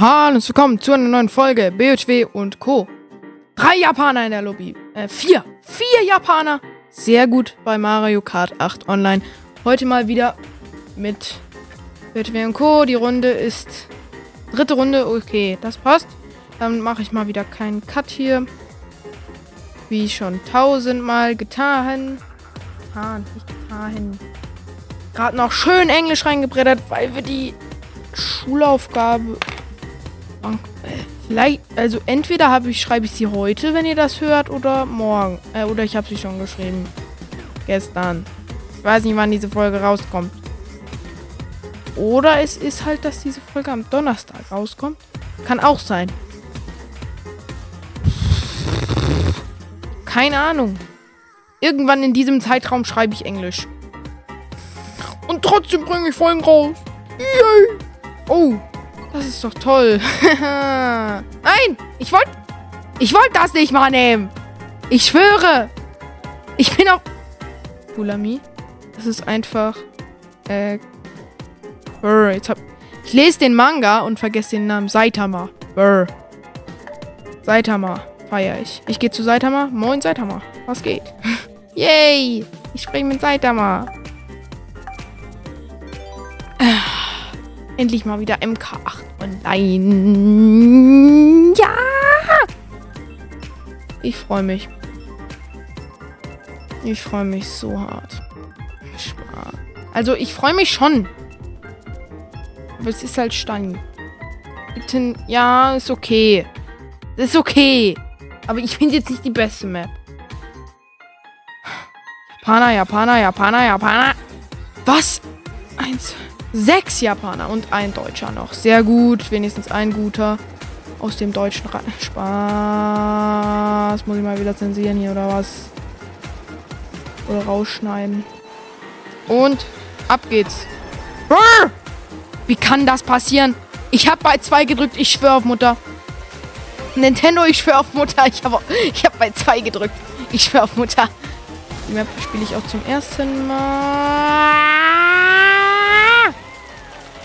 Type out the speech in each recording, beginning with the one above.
Hallo und willkommen zu einer neuen Folge BHW und Co. Drei Japaner in der Lobby. Äh, vier. Vier Japaner. Sehr gut bei Mario Kart 8 Online. Heute mal wieder mit BHW und Co. Die Runde ist dritte Runde. Okay, das passt. Dann mache ich mal wieder keinen Cut hier. Wie schon tausendmal getan. Getan, nicht getan. Gerade noch schön Englisch reingebrettert, weil wir die Schulaufgabe. Äh, vielleicht, also entweder ich, schreibe ich sie heute, wenn ihr das hört, oder morgen. Äh, oder ich habe sie schon geschrieben. Gestern. Ich weiß nicht, wann diese Folge rauskommt. Oder es ist halt, dass diese Folge am Donnerstag rauskommt. Kann auch sein. Keine Ahnung. Irgendwann in diesem Zeitraum schreibe ich Englisch. Und trotzdem bringe ich Folgen raus. Yay. Oh, das ist doch toll. Nein, ich wollte... Ich wollte das nicht mal nehmen. Ich schwöre. Ich bin auch... Bulami. Das ist einfach... Äh... Brr, jetzt hab... Ich lese den Manga und vergesse den Namen. Saitama. Brr. Saitama. Feier ich. Ich gehe zu Saitama. Moin, Saitama. Was geht? Yay. Ich spreche mit Saitama. Endlich mal wieder MK8 online. Ja! Ich freue mich. Ich freue mich so hart. Also, ich freue mich schon. Aber es ist halt Stani. Bitte, ja, ist okay. ist okay. Aber ich finde jetzt nicht die beste Map. Japaner, Japaner, Japaner, Japaner. Was? Eins. Sechs Japaner und ein Deutscher noch. Sehr gut. Wenigstens ein guter aus dem deutschen Ra Spaß. Muss ich mal wieder zensieren hier oder was? Oder rausschneiden. Und ab geht's. Brrr! Wie kann das passieren? Ich habe bei zwei gedrückt. Ich schwöre auf Mutter. Nintendo, ich schwöre auf Mutter. Ich habe ich hab bei zwei gedrückt. Ich schwöre auf Mutter. Die Map spiele ich auch zum ersten Mal.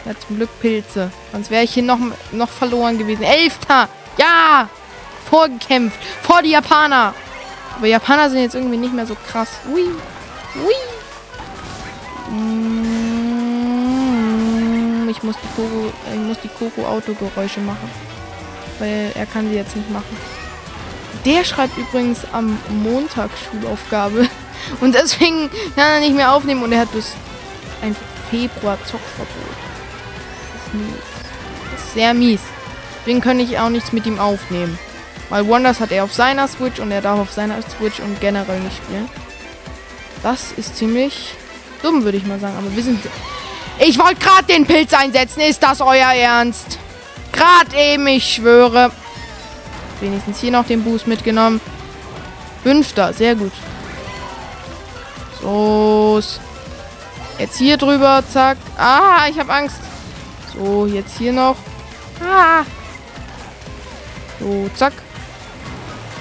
Ja, zum Glück Pilze. Sonst wäre ich hier noch, noch verloren gewesen. Elfter! Ja! Vorgekämpft. Vor die Japaner. Aber Japaner sind jetzt irgendwie nicht mehr so krass. Ui. Ui. Mm, ich muss die Koko, ich muss die Koko Autogeräusche machen. Weil er kann sie jetzt nicht machen. Der schreibt übrigens am Montag Schulaufgabe. Und deswegen kann er nicht mehr aufnehmen und er hat bis ein Februar Zockverbot mies. Sehr mies. Deswegen kann ich auch nichts mit ihm aufnehmen. Weil Wonders hat er auf seiner Switch und er darf auf seiner Switch und generell nicht spielen. Das ist ziemlich dumm, würde ich mal sagen. Aber wir sind... Ich wollte gerade den Pilz einsetzen. Ist das euer Ernst? Gerade eben, ich schwöre. Wenigstens hier noch den Boost mitgenommen. Fünfter, sehr gut. So. Jetzt hier drüber, zack. Ah, ich habe Angst. So, jetzt hier noch. Ah. So, zack.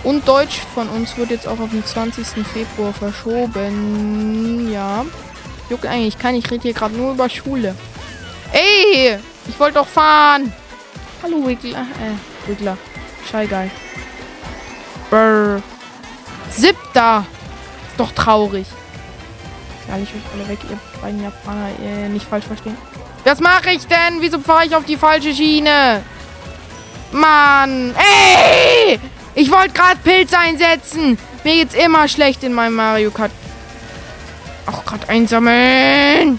Und Deutsch von uns wird jetzt auch auf den 20. Februar verschoben. Ja. Juckt eigentlich kann. Ich rede hier gerade nur über Schule. Ey! Ich wollte doch fahren. Hallo, Wiggler. Äh, Wiggler. Schei geil. Brr. Siebter. Ist doch traurig. Ja, ich euch alle weg, ihr beiden Japaner. Äh, nicht falsch verstehen. Was mache ich denn? Wieso fahre ich auf die falsche Schiene? Mann. Ey! Ich wollte gerade Pilz einsetzen. Mir geht's immer schlecht in meinem Mario Kart. Auch gerade einsammeln.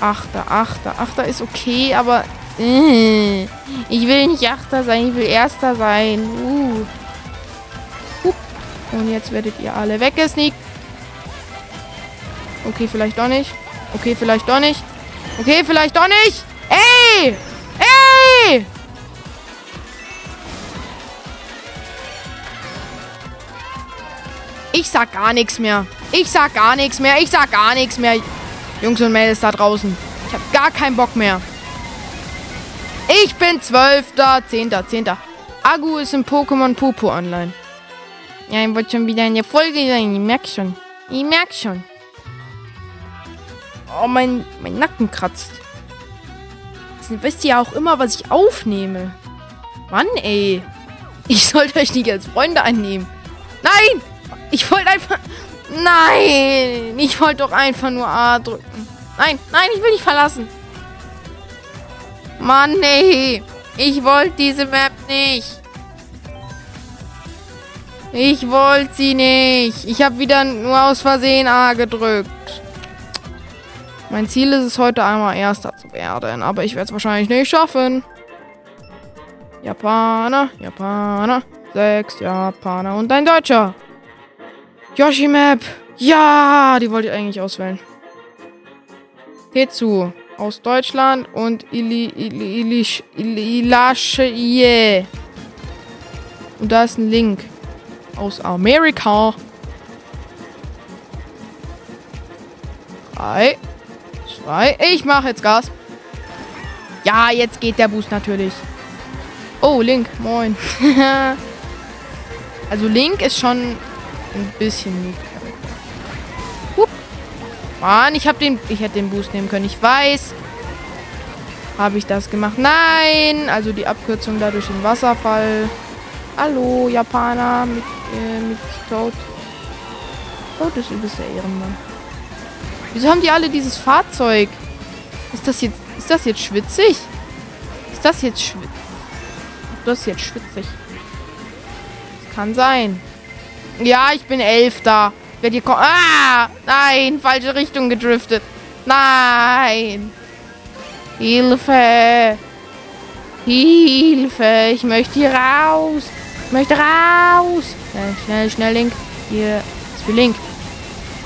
Achter, Achter. Achter ist okay, aber... Äh, ich will nicht Achter sein, ich will Erster sein. Uh. Und jetzt werdet ihr alle weggesneakt. Okay, vielleicht doch nicht. Okay, vielleicht doch nicht. Okay, vielleicht doch nicht. Ey! Ey! Ich sag gar nichts mehr. Ich sag gar nichts mehr. Ich sag gar nichts mehr. Jungs und Mädels da draußen. Ich hab gar keinen Bock mehr. Ich bin Zwölfter, Zehnter, Zehnter. Agu ist im Pokémon Popo online. Ja, ich wollte schon wieder in der Folge sein. Ich merk schon. Ich merk schon. Oh, mein, mein Nacken kratzt. Jetzt wisst ihr ja auch immer, was ich aufnehme. Mann, ey. Ich sollte euch nicht als Freunde annehmen. Nein! Ich wollte einfach... Nein! Ich wollte doch einfach nur A drücken. Nein, nein, ich will nicht verlassen. Mann, ey. Ich wollte diese Map nicht. Ich wollte sie nicht. Ich habe wieder nur aus Versehen A gedrückt. Mein Ziel ist es heute einmal Erster zu werden, aber ich werde es wahrscheinlich nicht schaffen. Japaner, Japaner, sechs Japaner und ein Deutscher. Yoshi Map. Ja, die wollte ich eigentlich auswählen. Tetsu aus Deutschland und Ili, Ili, Ilish, Ili, Ilasche Und da ist ein Link aus Amerika. Drei, zwei, ich mache jetzt Gas. Ja, jetzt geht der Boost natürlich. Oh, Link, moin. also Link ist schon ein bisschen nicht Mann, ich habe den. Ich hätte den Boost nehmen können. Ich weiß. Habe ich das gemacht? Nein! Also die Abkürzung da durch den Wasserfall. Hallo, Japaner mit, äh, mit Toad. Toad ist übelst der Ehrenmann. Wieso haben die alle dieses Fahrzeug? Ist das jetzt. Ist das jetzt schwitzig? Ist das jetzt schwitzig? Das ist jetzt schwitzig. Das kann sein. Ja, ich bin Elfter. Wer dir kommt. Ah! Nein! Falsche Richtung gedriftet. Nein! Hilfe! Hilfe! Ich möchte hier raus! Ich möchte raus! Schnell, schnell, schnell, Link. Hier ist für Link.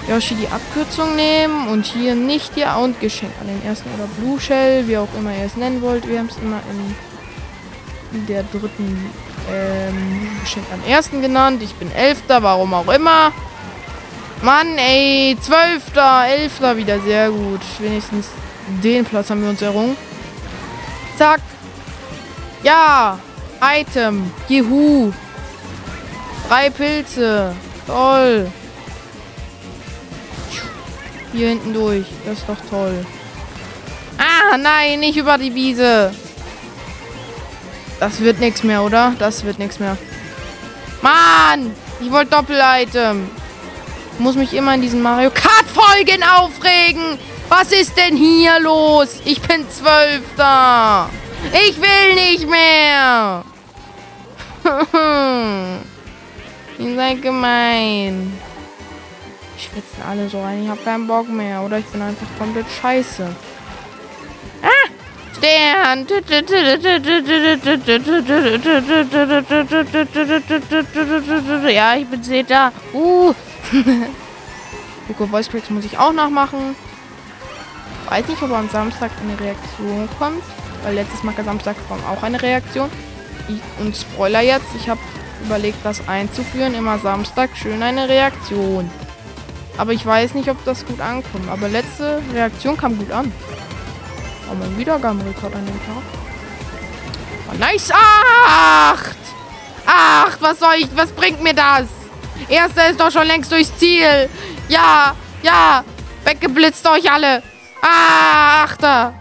Yoshi die Abkürzung nehmen und hier nicht hier und Geschenk an den ersten oder Blue Shell, wie auch immer ihr es nennen wollt. Wir haben es immer in, in der dritten ähm, Geschenk am ersten genannt. Ich bin Elfter, warum auch immer. Mann, ey. Zwölfter, Elfter wieder. Sehr gut. Wenigstens den Platz haben wir uns errungen. Zack. Ja. Item. Juhu. Drei Pilze. Toll. Hier hinten durch. Das ist doch toll. Ah, nein, nicht über die Wiese. Das wird nichts mehr, oder? Das wird nichts mehr. Mann! Ich wollte Doppel-Item muss mich immer in diesen Mario Kart Folgen aufregen. Was ist denn hier los? Ich bin Zwölfter. Ich will nicht mehr. Ihr seid gemein. Ich schwitzen alle so rein. Ich habe keinen Bock mehr. Oder ich bin einfach komplett scheiße. Ah! Stern! Ja, ich bin Zeta. Uh! Poco Voice Cracks muss ich auch noch machen. Weiß nicht, ob am Samstag eine Reaktion kommt. Weil letztes Mal Samstag kam auch eine Reaktion. Und Spoiler jetzt, ich habe überlegt, das einzuführen. Immer Samstag schön eine Reaktion. Aber ich weiß nicht, ob das gut ankommt. Aber letzte Reaktion kam gut an. Oh, mein Wiedergabenrekord an dem Tag. Oh, nice. Acht! Acht! Was soll ich? Was bringt mir das? Erster ist doch schon längst durchs Ziel. Ja, ja. Weggeblitzt euch alle. Ah, Achter.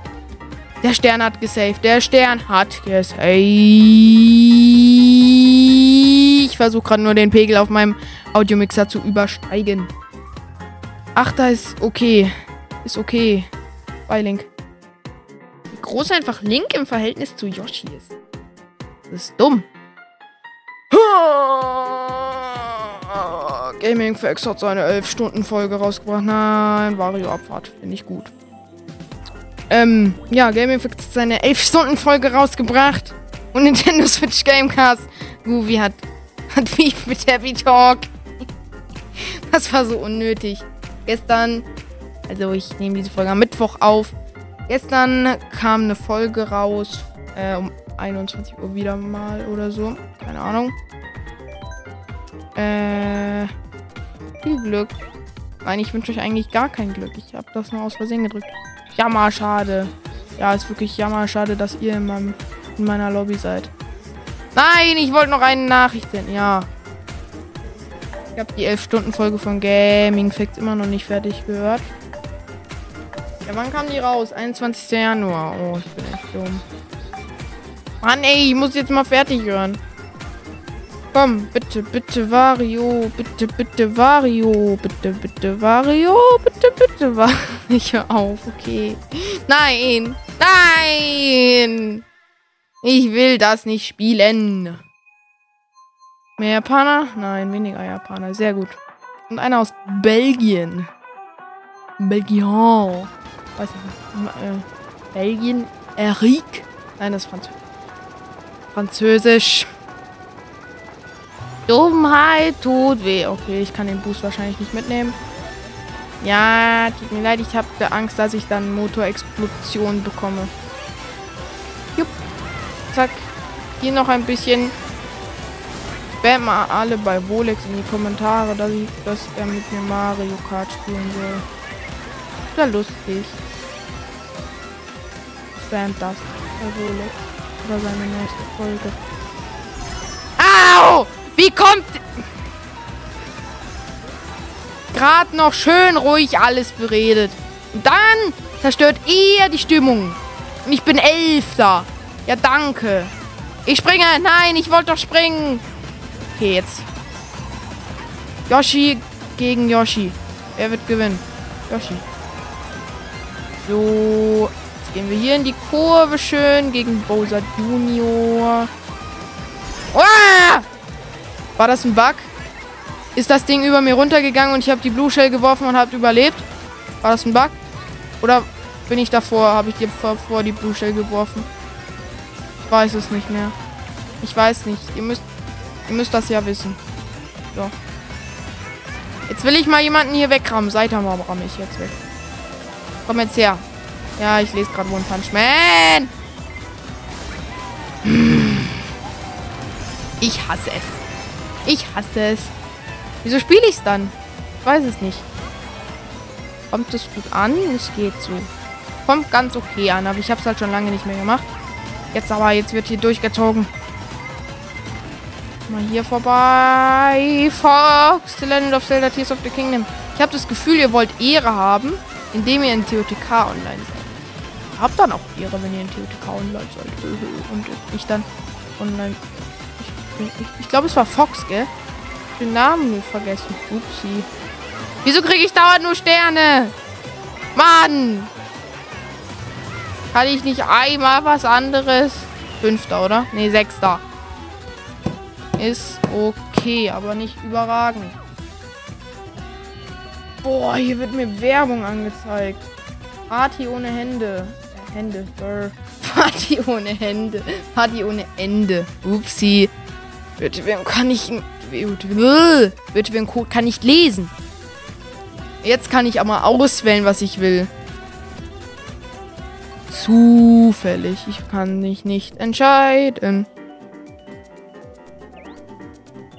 Der Stern hat gesaved. Der Stern hat gesaved. Ich versuche gerade nur den Pegel auf meinem Audiomixer zu übersteigen. Achter ist okay. Ist okay. Bei Link. Wie groß einfach Link im Verhältnis zu Yoshi ist. Das ist dumm. Gaming Facts hat seine 11-Stunden-Folge rausgebracht. Nein, Wario Abfahrt. Finde ich gut. Ähm, ja, Gaming Facts hat seine 11-Stunden-Folge rausgebracht. Und Nintendo Switch Gamecast. Goofy hat, hat Beef mit Happy Talk. Das war so unnötig. Gestern, also ich nehme diese Folge am Mittwoch auf. Gestern kam eine Folge raus. Äh, um 21 Uhr wieder mal oder so. Keine Ahnung. Äh. Viel Glück. Nein, ich wünsche euch eigentlich gar kein Glück. Ich habe das nur aus Versehen gedrückt. Jammer, schade. Ja, ist wirklich jammer, schade, dass ihr in, meinem, in meiner Lobby seid. Nein, ich wollte noch eine Nachricht senden. Ja. Ich habe die 11-Stunden-Folge von Gaming Facts immer noch nicht fertig gehört. Ja, wann kam die raus? 21. Januar. Oh, ich bin echt dumm. Mann, ey, ich muss jetzt mal fertig hören. Komm, bitte, bitte, Vario. Bitte, bitte, Vario. Bitte, bitte, Vario. Bitte, bitte, Vario. Ich hör auf, okay. Nein. Nein. Ich will das nicht spielen. Mehr Japaner? Nein, weniger Japaner. Sehr gut. Und einer aus Belgien. Belgien. Weiß nicht. Äh, Belgien. Eric. Nein, das ist Französisch. Französisch. Dummheit tut weh. Okay, ich kann den Boost wahrscheinlich nicht mitnehmen. Ja, tut mir leid, ich habe Angst, dass ich dann Motorexplosion bekomme. Jupp. Zack. Hier noch ein bisschen. Spam mal alle bei Wolex in die Kommentare, dass, ich, dass er mit mir Mario Kart spielen soll. Ist ja lustig. Spam das bei Wolex. Oder seine nächste Folge. Au! Wie kommt... Gerade noch schön ruhig alles beredet. Und dann zerstört ihr die Stimmung. Und ich bin Elfter. Ja, danke. Ich springe. Nein, ich wollte doch springen. Okay, jetzt. Yoshi gegen Yoshi. Wer wird gewinnen? Yoshi. So. Jetzt gehen wir hier in die Kurve schön gegen Bowser Junior. Ah! War das ein Bug? Ist das Ding über mir runtergegangen und ich habe die Blue Shell geworfen und habe überlebt? War das ein Bug? Oder bin ich davor, habe ich dir vor die Blue Shell geworfen? Ich weiß es nicht mehr. Ich weiß nicht. Ihr müsst, ihr müsst das ja wissen. So. Jetzt will ich mal jemanden hier wegrammen. Mal ramm ich jetzt weg. Komm jetzt her. Ja, ich lese gerade One Punch Man. Ich hasse es. Ich hasse es. Wieso spiele ich es dann? Ich weiß es nicht. Kommt es gut an? Es geht so. Kommt ganz okay an, aber ich habe es halt schon lange nicht mehr gemacht. Jetzt aber, jetzt wird hier durchgezogen. Mal hier vorbei. Fox, The Legend of Zelda Tears of the Kingdom. Ich habe das Gefühl, ihr wollt Ehre haben, indem ihr in TOTK online seid. Ihr habt dann auch Ehre, wenn ihr in TOTK online seid. Und ich dann online. Ich, ich, ich glaube, es war Fox, gell? den Namen nur vergessen. Upsi. Wieso kriege ich dauernd nur Sterne? Mann! Kann ich nicht einmal was anderes? Fünfter, oder? Ne, sechster. Ist okay, aber nicht überragend. Boah, hier wird mir Werbung angezeigt. Party ohne Hände. Äh, Hände. Brr. Party ohne Hände. Party ohne Ende. Upsi. Bitte, wem kann ich Code kann ich lesen. Jetzt kann ich aber auswählen, was ich will. Zufällig. Ich kann mich nicht entscheiden.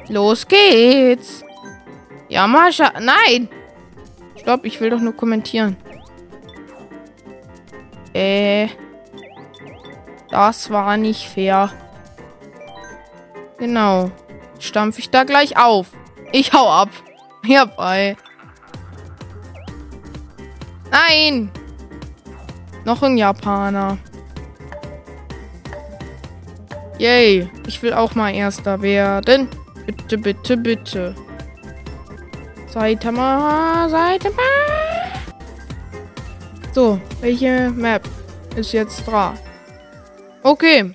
Los geht's. Ja, Mascha. Nein. Stopp, ich will doch nur kommentieren. Äh. Das war nicht fair. Genau stampfe ich da gleich auf. Ich hau ab. Ja, bye. Nein! Noch ein Japaner. Yay. Ich will auch mal Erster werden. Bitte, bitte, bitte. Saitama, Saitama. So, welche Map ist jetzt dran? Okay.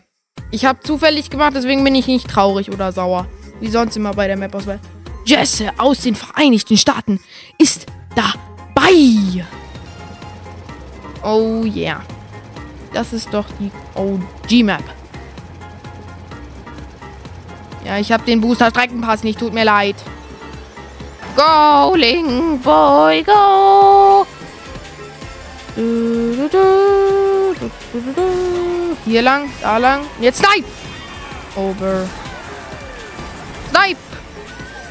Ich habe zufällig gemacht, deswegen bin ich nicht traurig oder sauer wie sonst immer bei der Map-Auswahl. Jesse aus den Vereinigten Staaten ist dabei. Oh yeah. Das ist doch die OG-Map. Ja, ich habe den Booster Streckenpass nicht. Tut mir leid. Go, Link Boy, go! Hier lang, da lang. Jetzt nein! Over. Snipe!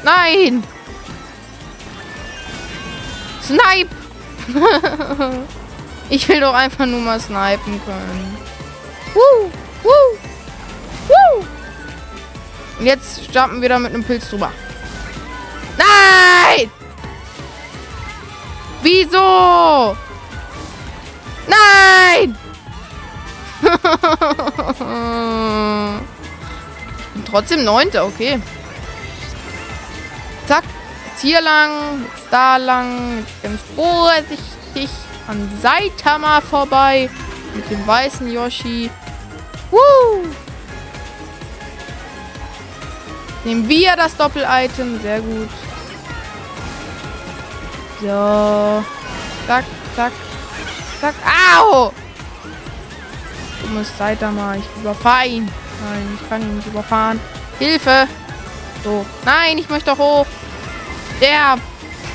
Nein! Snipe! ich will doch einfach nur mal snipen können. Woo! Woo! Jetzt jumpen wir da mit einem Pilz drüber. Nein! Wieso? Nein! trotzdem neunter, okay. Zack. Jetzt hier lang, jetzt da lang, jetzt ganz vorsichtig an Saitama vorbei. Mit dem weißen Yoshi. Woo! Nehmen wir das Doppel-Item. Sehr gut. So. Zack, zack, zack. Au! Dummes Saitama. Ich überfahre ihn. Nein, ich kann ihn nicht überfahren. Hilfe! So. Nein, ich möchte doch hoch. Der.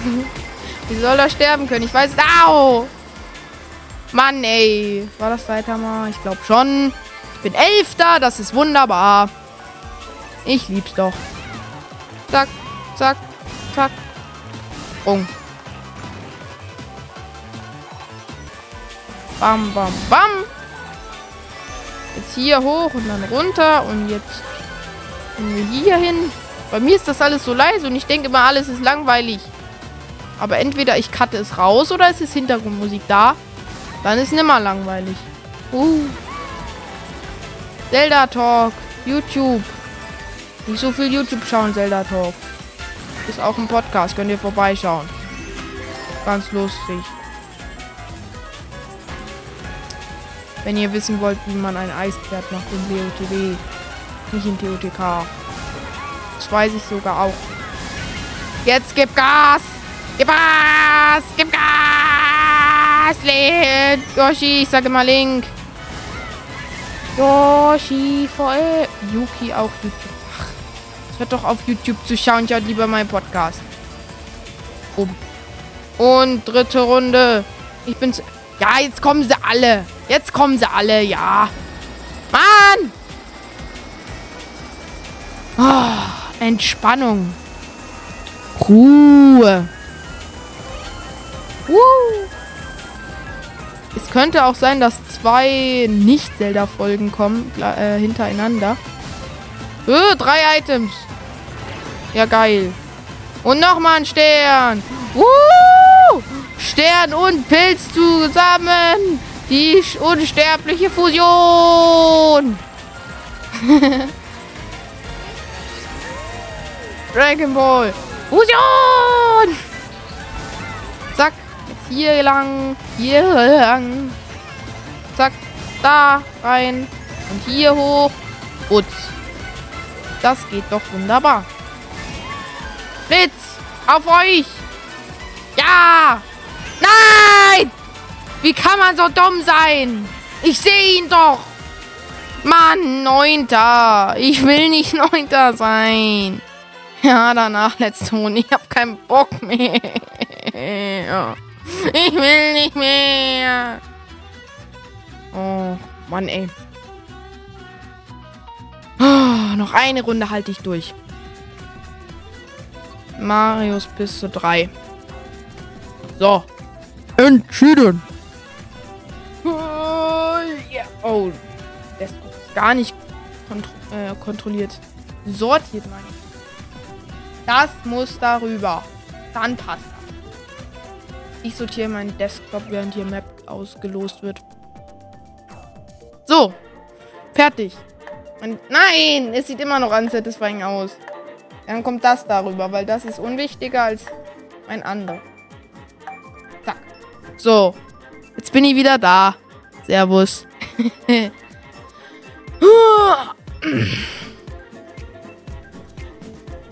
Wie soll er sterben können? Ich weiß. Au! Mann, ey. War das Saitama? Ich glaube schon. Ich bin Elfter. Das ist wunderbar. Ich lieb's doch. Zack, zack, zack. Sprung. Bam, bam, bam. Jetzt hier hoch und dann runter. Und jetzt hier hin. Bei mir ist das alles so leise und ich denke immer, alles ist langweilig. Aber entweder ich cutte es raus oder es ist Hintergrundmusik da. Dann ist nimmer langweilig. Uh. Zelda Talk. YouTube. Nicht so viel YouTube schauen, Zelda Talk. Ist auch ein Podcast, könnt ihr vorbeischauen. Ganz lustig. Wenn ihr wissen wollt, wie man ein Eispferd macht in WOTW. Nicht in TOTK. Das weiß ich sogar auch. Jetzt gib Gas! Gib Gas! Gib Gas! Link! Yoshi, ich sage mal Link. Yoshi, voll. Yuki auch YouTube. Wird doch auf YouTube zu schauen. Ich lieber meinen Podcast. Um. Und dritte Runde. Ich bin's. Ja, jetzt kommen sie alle. Jetzt kommen sie alle, ja. Mann! Oh, Entspannung. Ruhe. Uh. Es könnte auch sein, dass zwei Nicht-Zelda-Folgen kommen äh, hintereinander. Öh, drei Items. Ja, geil. Und nochmal ein Stern. Uh! Stern und Pilz zusammen. Die unsterbliche Fusion. Dragon Ball. Fusion! Zack. Jetzt hier lang. Hier lang. Zack. Da rein. Und hier hoch. Putz. Das geht doch wunderbar. Blitz. Auf euch. Ja. Nein. Wie kann man so dumm sein? Ich sehe ihn doch. Mann, Neunter. Ich will nicht Neunter sein. Ja, danach letzte Runde. Ich habe keinen Bock mehr. Ich will nicht mehr. Oh, Mann, ey. Oh, noch eine Runde halte ich durch. Marius bis zu drei. So. Entschieden. Oh, yeah. oh das ist gar nicht kontro äh, kontrolliert. Sortiert, meine ich. Das muss darüber. Dann passt das. Ich sortiere meinen Desktop, während hier Map ausgelost wird. So. Fertig. Und nein, es sieht immer noch unsatisfying aus. Dann kommt das darüber, weil das ist unwichtiger als ein anderer. Zack. So. Jetzt bin ich wieder da. Servus.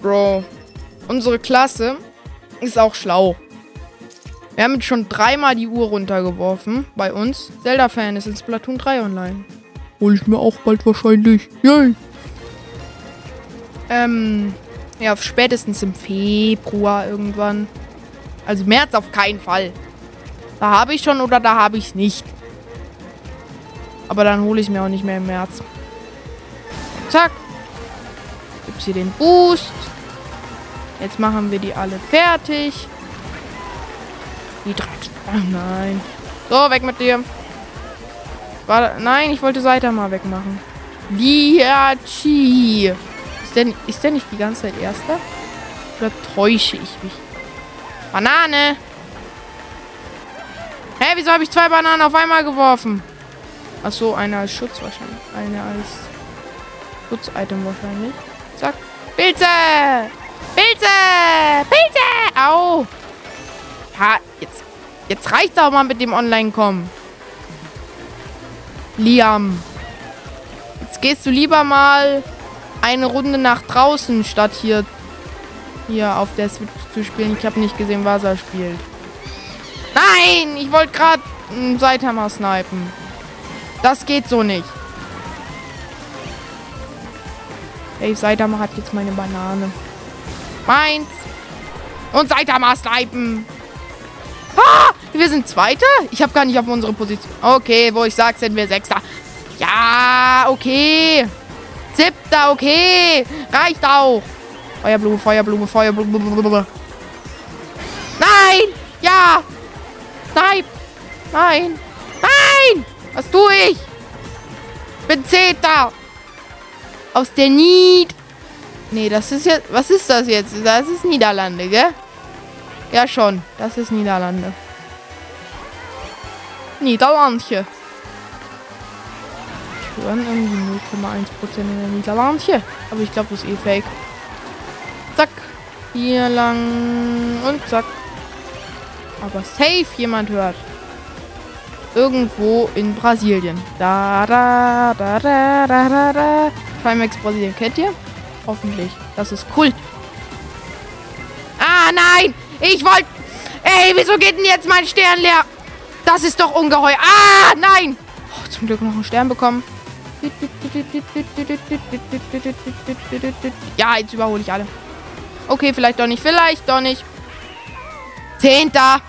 Bro. Unsere Klasse ist auch schlau. Wir haben jetzt schon dreimal die Uhr runtergeworfen bei uns. Zelda-Fan ist in Splatoon 3 online. Hol ich mir auch bald wahrscheinlich. Yay. Ähm, ja, spätestens im Februar irgendwann. Also März auf keinen Fall. Da habe ich schon oder da habe ich nicht. Aber dann hole ich mir auch nicht mehr im März. Zack. Gibt's hier den Boost. Jetzt machen wir die alle fertig. Die drei. Oh nein. So, weg mit dir. War, nein, ich wollte Seiter mal wegmachen. Liachi. Der, ist der nicht die ganze Zeit Erster? Oder täusche ich mich? Banane. Hä, wieso habe ich zwei Bananen auf einmal geworfen? Ach so, eine als Schutz wahrscheinlich. Eine als Schutz-Item wahrscheinlich. Pilze! Pilze! Pilze! Au! Ha, jetzt, jetzt reicht doch mal mit dem Online-Kommen. Liam. Jetzt gehst du lieber mal eine Runde nach draußen, statt hier, hier auf der Switch zu spielen. Ich habe nicht gesehen, was er spielt. Nein! Ich wollte gerade einen Saitama snipen. Das geht so nicht. Ey, Saitama hat jetzt meine Banane. Meins. Und Saitama snipen. Ah, wir sind Zweiter? Ich habe gar nicht auf unsere Position. Okay, wo ich sag, sind wir Sechster. Ja, okay. Siebter, okay. Reicht auch. Feuerblume, Feuerblume, Feuerblume. Nein! Ja! Snipe! Nein! Nein! Was tue ich? Bin Zehnter! Aus der Nied. Nee, das ist jetzt. Was ist das jetzt? Das ist Niederlande, gell? Ja, schon. Das ist Niederlande. Niederlandche. Ich höre irgendwie 0,1% in der Niederlandche. Aber ich glaube, das ist eh fake. Zack. Hier lang. Und zack. Aber safe jemand hört. Irgendwo in Brasilien. Da, da, da, da, da, da, da. Trimax Brasilien. Kennt ihr? Hoffentlich. Das ist cool. Ah, nein! Ich wollte... Ey, wieso geht denn jetzt mein Stern leer? Das ist doch ungeheuer. Ah, nein! Oh, zum Glück noch einen Stern bekommen. Ja, jetzt überhole ich alle. Okay, vielleicht doch nicht. Vielleicht doch nicht. Zehnter.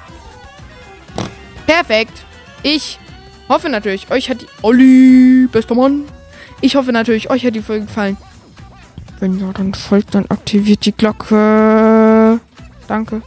Perfekt. Ich hoffe natürlich, euch hat die... Olli, bester Mann. Ich hoffe natürlich, euch hat die Folge gefallen. Wenn ja, dann folgt, dann aktiviert die Glocke. Danke.